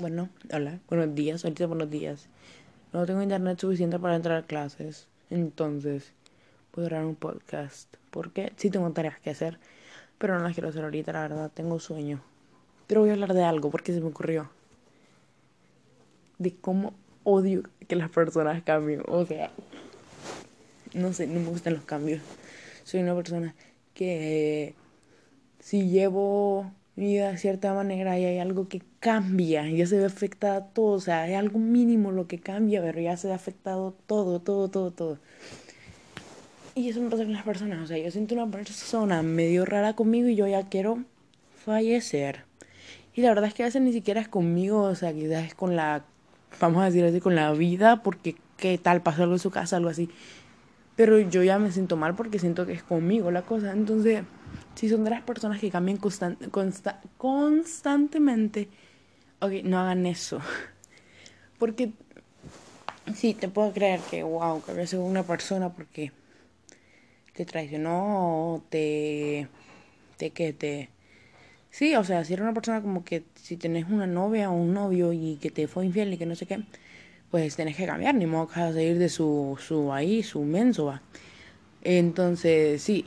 Bueno, hola, buenos días, ahorita buenos días. No tengo internet suficiente para entrar a clases, entonces puedo grabar un podcast. Porque sí tengo tareas que hacer, pero no las quiero hacer ahorita, la verdad, tengo sueño. Pero voy a hablar de algo porque se me ocurrió. De cómo odio que las personas cambien. O sea, no sé, no me gustan los cambios. Soy una persona que si llevo vida de cierta manera y hay algo que cambia, ya se ve afectada todo, o sea, hay algo mínimo lo que cambia, pero ya se ve afectado todo, todo, todo, todo. Y eso me pasa con las personas, o sea, yo siento una persona medio rara conmigo y yo ya quiero fallecer. Y la verdad es que a veces ni siquiera es conmigo, o sea, quizás es con la, vamos a decir así, con la vida, porque qué tal, pasó algo en su casa, algo así. Pero yo ya me siento mal porque siento que es conmigo la cosa. Entonces, si son de las personas que cambian constantemente, ok, no hagan eso. Porque sí, te puedo creer que, wow, que a una persona porque te traicionó, te, te, que te... Sí, o sea, si era una persona como que si tenés una novia o un novio y que te fue infiel y que no sé qué, pues tenés que cambiar, ni modo que vas a salir de su, su ahí, su menso, va. Entonces, sí.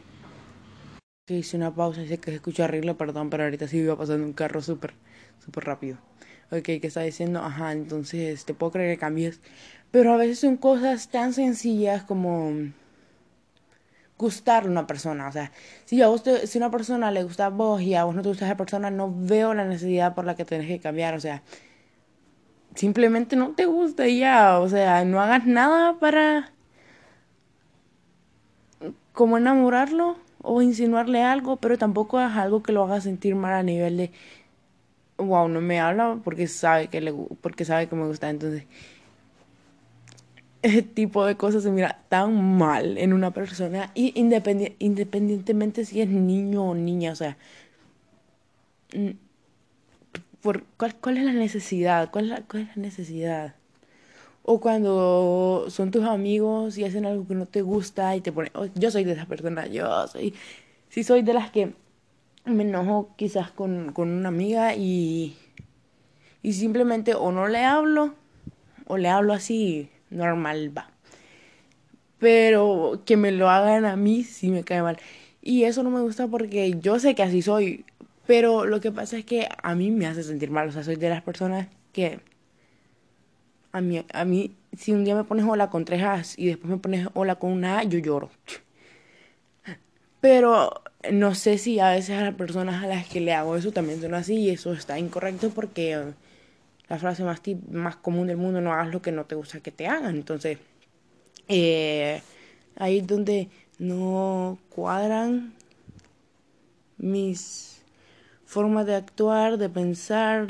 Hice una pausa, dice que se escucha arreglo, perdón, pero ahorita sí iba pasando un carro súper, súper rápido. Ok, ¿qué está diciendo? Ajá, entonces te puedo creer que cambies. Pero a veces son cosas tan sencillas como gustarle a una persona. O sea, si a vos si una persona le gusta a vos y a vos no te gusta esa persona, no veo la necesidad por la que tenés que cambiar. O sea, simplemente no te gusta ya, o sea, no hagas nada para como enamorarlo o insinuarle algo, pero tampoco hagas algo que lo haga sentir mal a nivel de wow, no me habla porque sabe que le porque sabe que me gusta, entonces ese tipo de cosas se mira tan mal en una persona y independientemente si es niño o niña, o sea, por, ¿cuál, ¿cuál, es la necesidad? ¿Cuál es la, ¿Cuál es la necesidad? O cuando son tus amigos y hacen algo que no te gusta y te ponen, oh, yo soy de esa persona, yo soy, sí soy de las que me enojo quizás con, con una amiga y, y simplemente o no le hablo o le hablo así normal, va. Pero que me lo hagan a mí sí me cae mal. Y eso no me gusta porque yo sé que así soy. Pero lo que pasa es que a mí me hace sentir mal. O sea, soy de las personas que... A mí, a mí si un día me pones hola con tres A's y después me pones hola con una A, yo lloro. Pero no sé si a veces a las personas a las que le hago eso también son así y eso está incorrecto porque la frase más, más común del mundo, no hagas lo que no te gusta que te hagan. Entonces, eh, ahí es donde no cuadran mis forma de actuar, de pensar,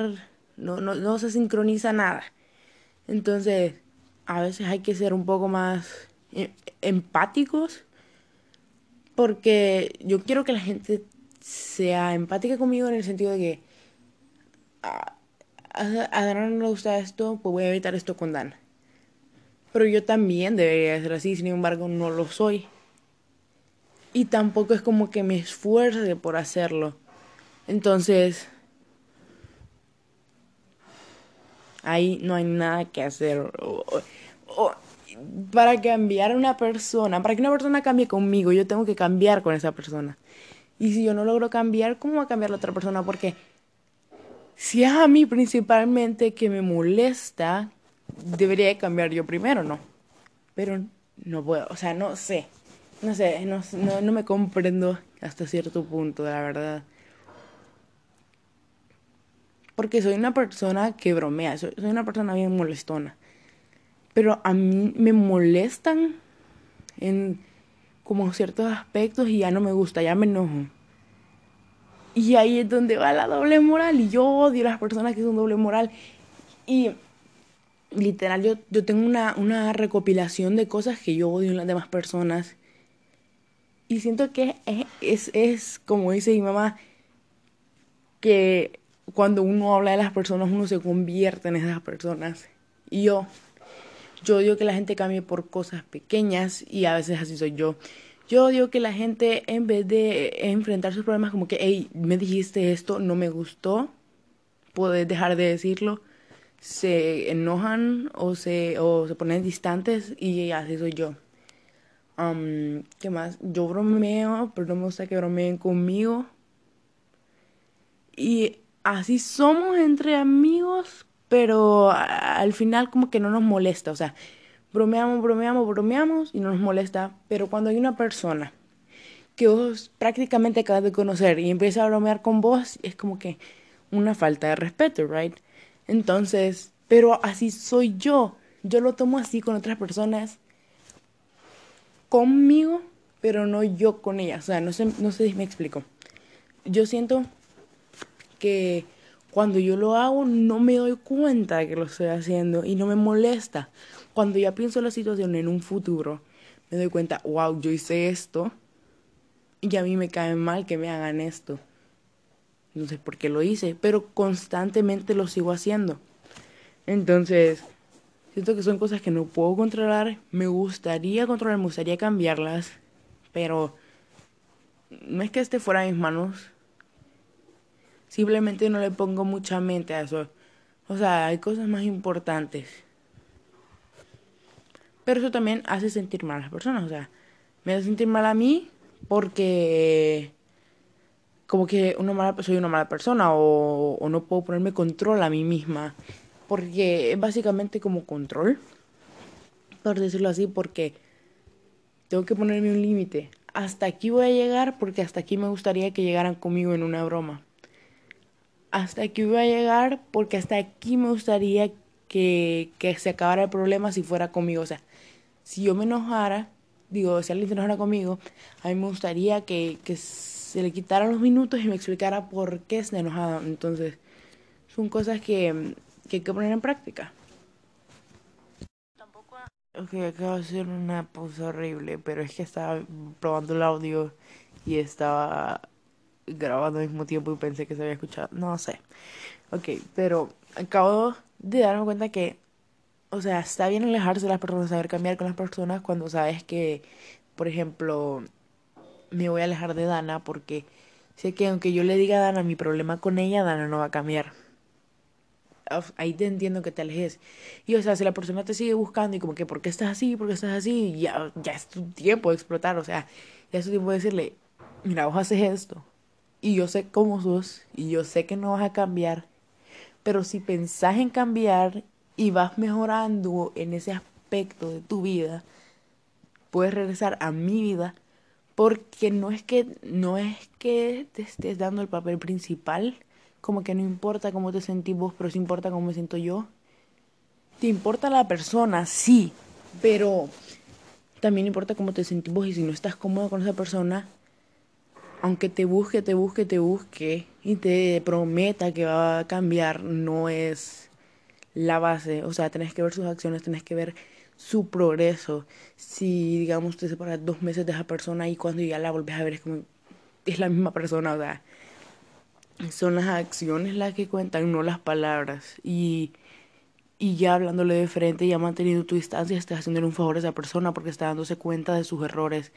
no, no, no se sincroniza nada. Entonces, a veces hay que ser un poco más eh, empáticos porque yo quiero que la gente sea empática conmigo en el sentido de que a, a, Dan no le gusta esto, pues voy a evitar esto con Dan. Pero yo también debería ser así, sin embargo no lo soy. Y tampoco es como que me esfuerce por hacerlo. Entonces, ahí no hay nada que hacer. para cambiar a una persona, para que una persona cambie conmigo, yo tengo que cambiar con esa persona. Y si yo no logro cambiar, ¿cómo va a cambiar la otra persona? Porque si es a mí principalmente que me molesta, debería cambiar yo primero, ¿no? Pero no puedo, o sea, no sé. No sé, no, no, no me comprendo hasta cierto punto, la verdad porque soy una persona que bromea, soy, una persona bien molestona. Pero a mí me molestan en como ciertos aspectos y ya no me gusta, ya me enojo. Y ahí es donde va la doble moral y yo odio a las personas que son doble moral. Y literal, yo, yo tengo una, una recopilación de cosas que yo odio en las demás personas. Y siento que es, es, es como dice mi mamá, que cuando uno habla de las personas, uno se convierte en esas personas. Y yo, yo odio que la gente cambie por cosas pequeñas y a veces así soy yo. Yo odio que la gente, en vez de enfrentar sus problemas como que, hey, me dijiste esto, no me gustó, puedes dejar de decirlo. se enojan o se, o se ponen distantes y así soy yo. Um, ¿Qué más? Yo bromeo, pero no me gusta que bromeen conmigo. Y así somos entre amigos, pero al final como que no nos molesta. O sea, bromeamos, bromeamos, bromeamos y no nos molesta. Pero cuando hay una persona que vos prácticamente acabas de conocer y empieza a bromear con vos, es como que una falta de respeto, ¿right? Entonces, pero así soy yo. Yo lo tomo así con otras personas conmigo, pero no yo con ellas. O sea, no sé, no sé si me explico. Yo siento que cuando yo lo hago no me doy cuenta de que lo estoy haciendo y no me molesta. Cuando ya pienso la situación en un futuro, me doy cuenta, wow, yo hice esto y a mí me cae mal que me hagan esto. Sé por qué lo hice, pero constantemente lo sigo haciendo. Entonces, siento que son cosas que no puedo controlar. Me gustaría controlar, me gustaría cambiarlas, pero no es que esté fuera de mis manos. Simplemente no le pongo mucha mente a eso. O sea, hay cosas más importantes. Pero eso también hace sentir mal a las personas. O sea, me hace sentir mal a mí porque como que una mala, soy una mala persona o, o no puedo ponerme control a mí misma. Porque es básicamente como control, por decirlo así, porque tengo que ponerme un límite. Hasta aquí voy a llegar porque hasta aquí me gustaría que llegaran conmigo en una broma. Hasta aquí voy a llegar porque hasta aquí me gustaría que, que se acabara el problema si fuera conmigo. O sea, si yo me enojara, digo, si alguien se enojara conmigo, a mí me gustaría que, que se le quitaran los minutos y me explicara por qué se enojaba. Entonces, son cosas que, que hay que poner en práctica. Tampoco... Ok, acabo de hacer una pausa horrible, pero es que estaba probando el audio y estaba grabando al mismo tiempo y pensé que se había escuchado. No sé. Ok, pero acabo de darme cuenta que, o sea, está bien alejarse de las personas, saber cambiar con las personas cuando sabes que, por ejemplo, me voy a alejar de Dana porque sé que aunque yo le diga a Dana mi problema con ella, Dana no va a cambiar ahí te entiendo que te alejes. Y o sea, si la persona te sigue buscando y como que, ¿por qué estás así? ¿Por qué estás así? Ya, ya es tu tiempo de explotar, o sea, ya es tu tiempo de decirle, mira, vos haces esto. Y yo sé cómo sos y yo sé que no vas a cambiar. Pero si pensás en cambiar y vas mejorando en ese aspecto de tu vida, puedes regresar a mi vida porque no es que no es que te estés dando el papel principal, como que no importa cómo te sentís vos, pero sí importa cómo me siento yo. Te importa la persona, sí, pero también importa cómo te sentís vos y si no estás cómodo con esa persona, aunque te busque, te busque, te busque y te prometa que va a cambiar, no es la base. O sea, tenés que ver sus acciones, tenés que ver su progreso. Si, digamos, te separas dos meses de esa persona y cuando ya la volvés a ver es como, es la misma persona, o son las acciones las que cuentan, no las palabras. Y, y ya hablándole de frente, ya manteniendo tu distancia, estás haciendo un favor a esa persona porque está dándose cuenta de sus errores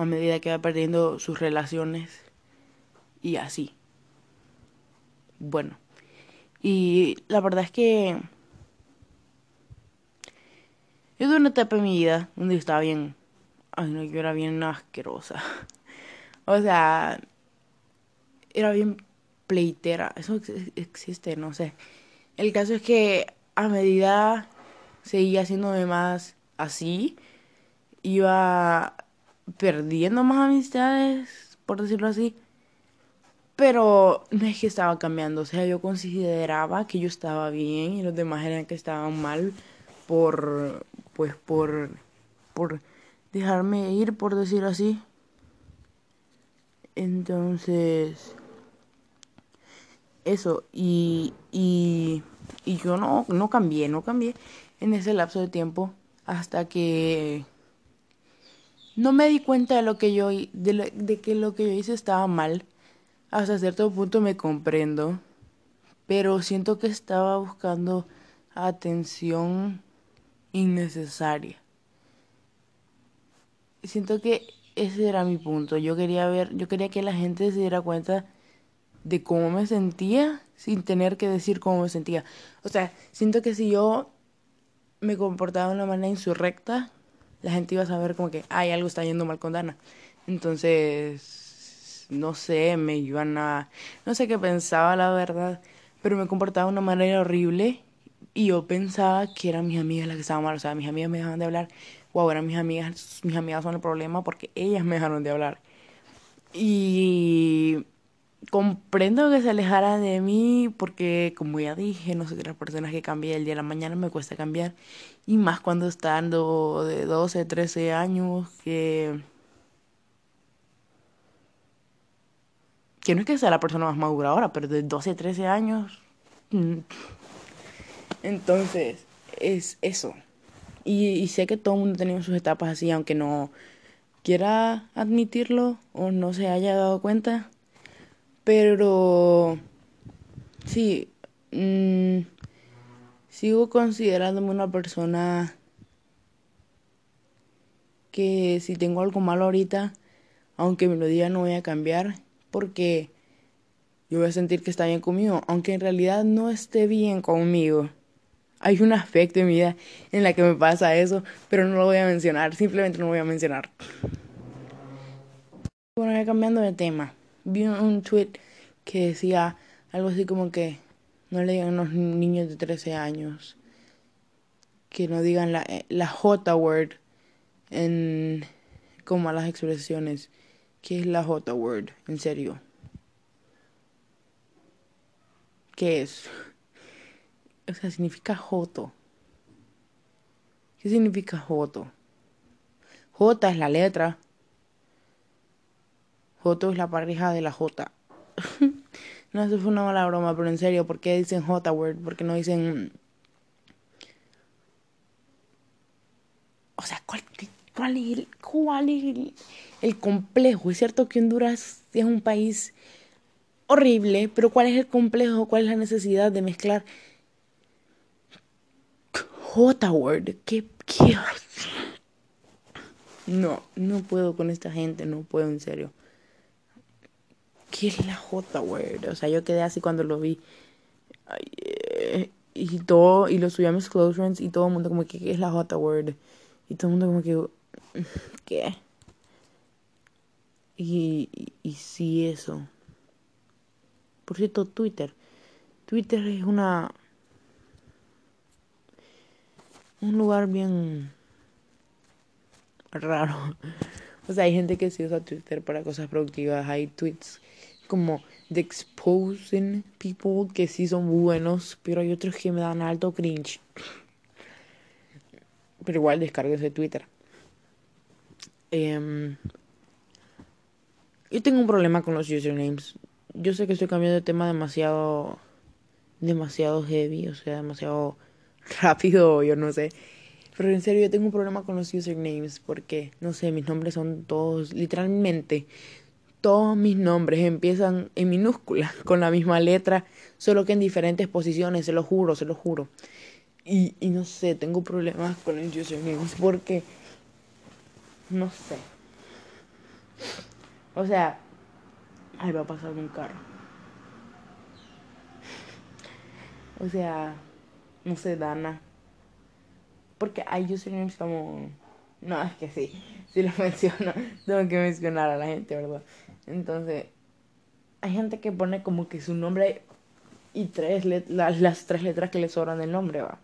a medida que va perdiendo sus relaciones y así. Bueno, y la verdad es que yo tuve una etapa en mi vida donde estaba bien, ay no, yo era bien asquerosa. o sea, era bien pleitera. Eso existe, no sé. El caso es que a medida seguía haciéndome más así, iba perdiendo más amistades, por decirlo así. Pero no es que estaba cambiando, o sea, yo consideraba que yo estaba bien y los demás eran que estaban mal por, pues, por, por dejarme ir, por decirlo así. Entonces, eso, y, y, y yo no, no cambié, no cambié en ese lapso de tiempo hasta que no me di cuenta de lo que yo de, de que lo que yo hice estaba mal. Hasta cierto punto me comprendo, pero siento que estaba buscando atención innecesaria. Siento que ese era mi punto. Yo quería ver, yo quería que la gente se diera cuenta de cómo me sentía sin tener que decir cómo me sentía. O sea, siento que si yo me comportaba de una manera insurrecta, la gente iba a saber como que, ay, algo está yendo mal con Dana. Entonces, no sé, me iban a... No sé qué pensaba, la verdad, pero me comportaba de una manera horrible y yo pensaba que eran mis amigas las que estaban mal. O sea, mis amigas me dejaban de hablar. Wow, eran mis amigas, mis amigas son el problema porque ellas me dejaron de hablar. Y comprendo que se alejara de mí porque, como ya dije, no soy de las personas que cambia el día de la mañana, me cuesta cambiar. Y más cuando estando de 12, 13 años, que... Que no es que sea la persona más madura ahora, pero de 12, 13 años... Mm. Entonces, es eso. Y, y sé que todo el mundo ha tenido sus etapas así, aunque no quiera admitirlo o no se haya dado cuenta. Pero sí, mmm, sigo considerándome una persona que si tengo algo malo ahorita, aunque me lo diga no voy a cambiar, porque yo voy a sentir que está bien conmigo, aunque en realidad no esté bien conmigo. Hay un aspecto en mi vida en la que me pasa eso, pero no lo voy a mencionar, simplemente no lo voy a mencionar. Bueno, ya cambiando de tema, vi un tweet que decía algo así como que no le digan a los niños de 13 años que no digan la, eh, la J word en como a las expresiones. ¿Qué es la J word? En serio. ¿Qué es? O sea, significa Joto. ¿Qué significa Joto? J es la letra. Joto es la pareja de la J. no, eso fue una mala broma, pero en serio, ¿por qué dicen J word? ¿Por qué no dicen... O sea, ¿cuál, cuál es, el, cuál el, complejo? Es cierto que Honduras es un país horrible, pero ¿cuál es el complejo? ¿Cuál es la necesidad de mezclar J-word? ¿Qué, ¿Qué? No, no puedo con esta gente, no puedo en serio. ¿Qué es la J-word? O sea, yo quedé así cuando lo vi. Eh, y todo, y lo subí a mis close friends y todo el mundo como que, ¿qué es la J-word? Y todo el mundo como que, ¿qué? Y, y, y sí, eso. Por cierto, Twitter. Twitter es una... Un lugar bien raro. O sea, hay gente que sí usa Twitter para cosas productivas. Hay tweets como de exposing people que sí son buenos, pero hay otros que me dan alto cringe. Pero igual descargues Twitter. Eh, yo tengo un problema con los usernames. Yo sé que estoy cambiando de tema demasiado demasiado heavy, o sea, demasiado rápido, yo no sé. Pero en serio, yo tengo un problema con los usernames porque, no sé, mis nombres son todos, literalmente, todos mis nombres empiezan en minúsculas, con la misma letra, solo que en diferentes posiciones, se lo juro, se lo juro. Y, y no sé, tengo problemas con el usernames porque, no sé. O sea, ahí va a pasar un carro. O sea, no sé, Dana. Porque hay usernames como... No, es que sí, si lo menciono, tengo que mencionar a la gente, ¿verdad? Entonces, hay gente que pone como que su nombre y tres las, las tres letras que le sobran del nombre, va.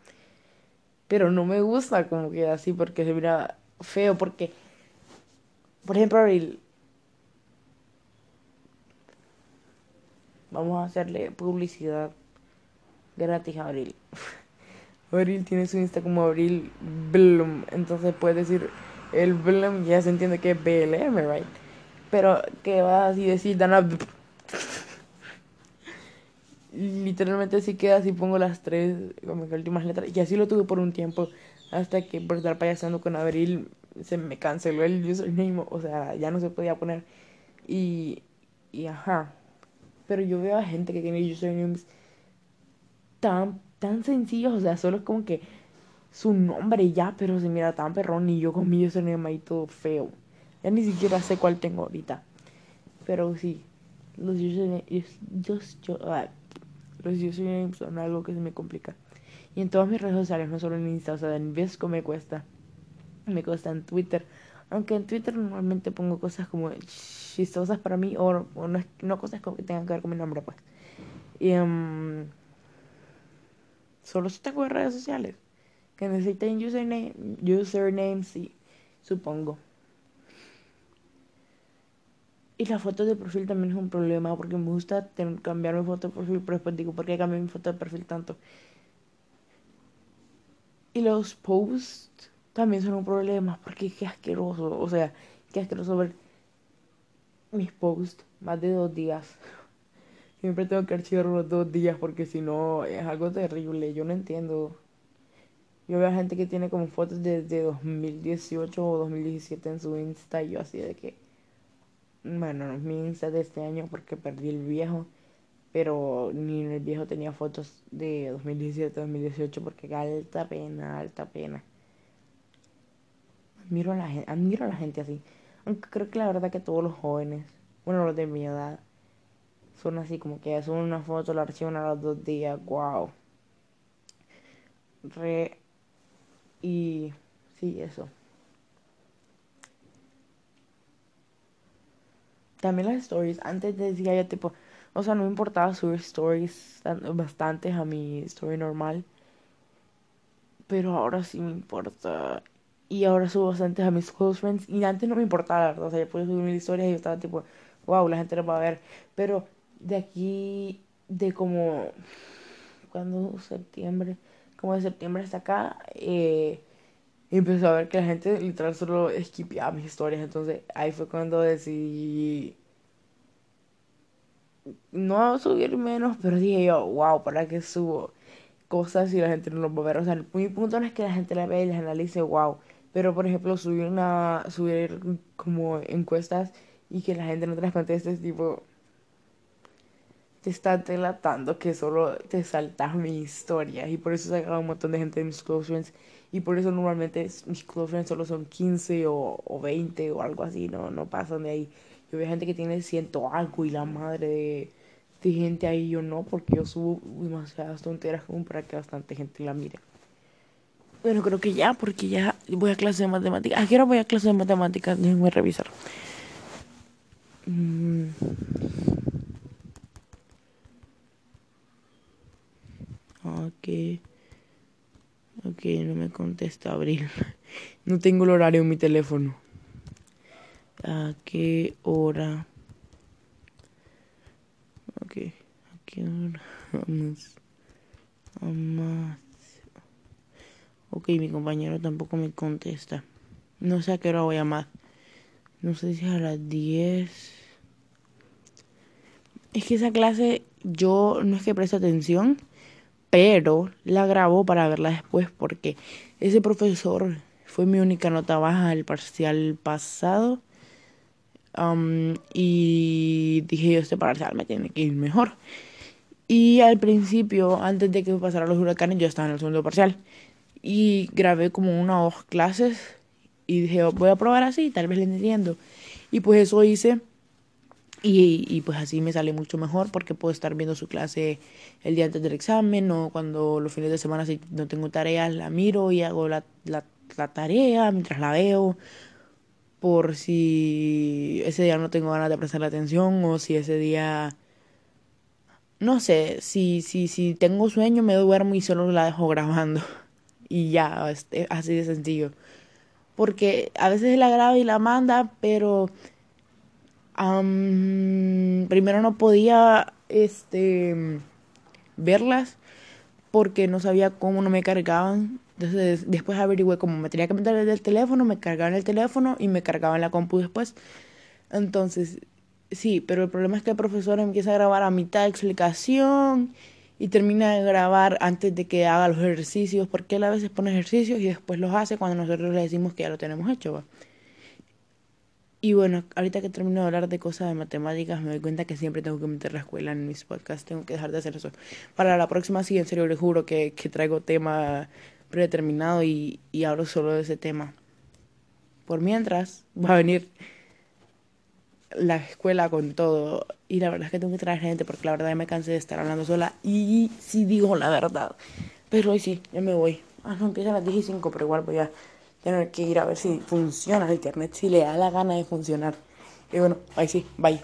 Pero no me gusta como que así porque se mira feo, porque, por ejemplo, Abril, vamos a hacerle publicidad gratis a Abril. Abril tiene su Insta como Abril Bloom, entonces puede decir el Bloom, ya se entiende que es BLM, right? Pero que va así decir Dana. Literalmente así queda así pongo las tres como las últimas letras. Y así lo tuve por un tiempo. Hasta que por estar payasando con Abril se me canceló el username. O sea, ya no se podía poner. Y. Y ajá. Pero yo veo a gente que tiene usernames tan, tan sencillos. O sea, solo es como que su nombre ya, pero se mira tan perrón. Y yo con mi username ahí todo feo. Ya ni siquiera sé cuál tengo ahorita. Pero sí, los usernames, los usernames son algo que se me complica. Y en todas mis redes sociales, no solo en Insta, o sea, en Vesco me cuesta. Me cuesta en Twitter. Aunque en Twitter normalmente pongo cosas como chistosas para mí, o, no, no, cosas que tengan que ver con mi nombre, pues. Y um, solo si tengo redes sociales. Que necesiten username, username, sí, supongo. Y la foto de perfil también es un problema porque me gusta cambiar mi foto de perfil, pero después digo, ¿por qué cambié mi foto de perfil tanto? Y los posts también son un problema porque qué asqueroso, o sea, qué asqueroso ver mis posts más de dos días. Siempre tengo que archivar los dos días porque si no es algo terrible, yo no entiendo. Yo veo a gente que tiene como fotos desde 2018 o 2017 en su Insta y yo así de que bueno, mi Insta de este año porque perdí el viejo, pero ni en el viejo tenía fotos de 2017, 2018 porque alta pena, alta pena. Admiro a la gente, admiro a la gente así. Aunque creo que la verdad que todos los jóvenes, bueno, los de mi edad, son así como que suben una foto, la archivan a los dos días, wow. Re. Y sí, eso. También las stories. Antes decía yo tipo, o sea, no me importaba subir stories bastantes a mi story normal. Pero ahora sí me importa. Y ahora subo bastantes a mis close friends. Y antes no me importaba, la verdad. O sea, yo podía subir mil historias y yo estaba tipo, wow, la gente lo va a ver. Pero de aquí, de como, cuando septiembre, como de septiembre hasta acá, eh, empezó a ver que la gente literal solo esquipeaba mis historias. Entonces ahí fue cuando decidí no subir menos, pero dije yo, wow, ¿para qué subo cosas si la gente no lo va a ver? O sea, mi punto no es que la gente la vea y las analice, wow. Pero por ejemplo, subir una, subir como encuestas y que la gente no te las conteste, tipo, te está delatando que solo te saltas mi historia. Y por eso se acaba un montón de gente de mis close friends y por eso normalmente mis close friends solo son 15 o, o 20 o algo así, no, no pasan de ahí. Yo veo gente que tiene ciento algo y la madre de, de gente ahí, yo no, porque yo subo demasiadas tonteras como para que bastante gente la mire. Bueno, creo que ya, porque ya voy a clase de matemáticas. ¿A qué hora voy a clase de matemáticas? Déjenme revisar. Mm. Ok. Ok, no me contesta Abril. No tengo el horario en mi teléfono. ¿A qué hora? Ok, ¿a qué hora? Vamos. Vamos. Ok, mi compañero tampoco me contesta. No sé a qué hora voy a llamar. No sé si a las 10. Es que esa clase yo no es que preste atención pero la grabo para verla después porque ese profesor fue mi única nota baja del parcial pasado um, y dije yo este parcial me tiene que ir mejor y al principio antes de que pasaran los huracanes yo estaba en el segundo parcial y grabé como una o dos clases y dije voy a probar así tal vez le entiendo y pues eso hice y, pues así me sale mucho mejor porque puedo estar viendo su clase el día antes del examen o cuando los fines de semana si no tengo tareas la miro y hago la, la, tarea mientras la veo por si ese día no tengo ganas de prestar atención o si ese día no sé, si, si, si tengo sueño me duermo y solo la dejo grabando y ya, este, así de sencillo. Porque a veces la graba y la manda, pero primero no podía este verlas porque no sabía cómo no me cargaban. Entonces después averigüé cómo me tenía que meter el teléfono, me cargaban el teléfono y me cargaban la compu después. Entonces, sí, pero el problema es que el profesor empieza a grabar a mitad de explicación y termina de grabar antes de que haga los ejercicios, porque él a veces pone ejercicios y después los hace cuando nosotros le decimos que ya lo tenemos hecho. Y bueno, ahorita que termino de hablar de cosas de matemáticas, me doy cuenta que siempre tengo que meter la escuela en mis podcasts, tengo que dejar de hacer eso. Para la próxima, sí, en serio, les juro que, que traigo tema predeterminado y, y hablo solo de ese tema. Por mientras, va a venir la escuela con todo. Y la verdad es que tengo que traer gente porque la verdad ya me cansé de estar hablando sola. Y sí digo la verdad. Pero hoy sí, ya me voy. Ah, no, empieza a las 15 pero igual voy a tener que ir a ver si funciona el internet, si le da la gana de funcionar. Y bueno, ahí sí, bye.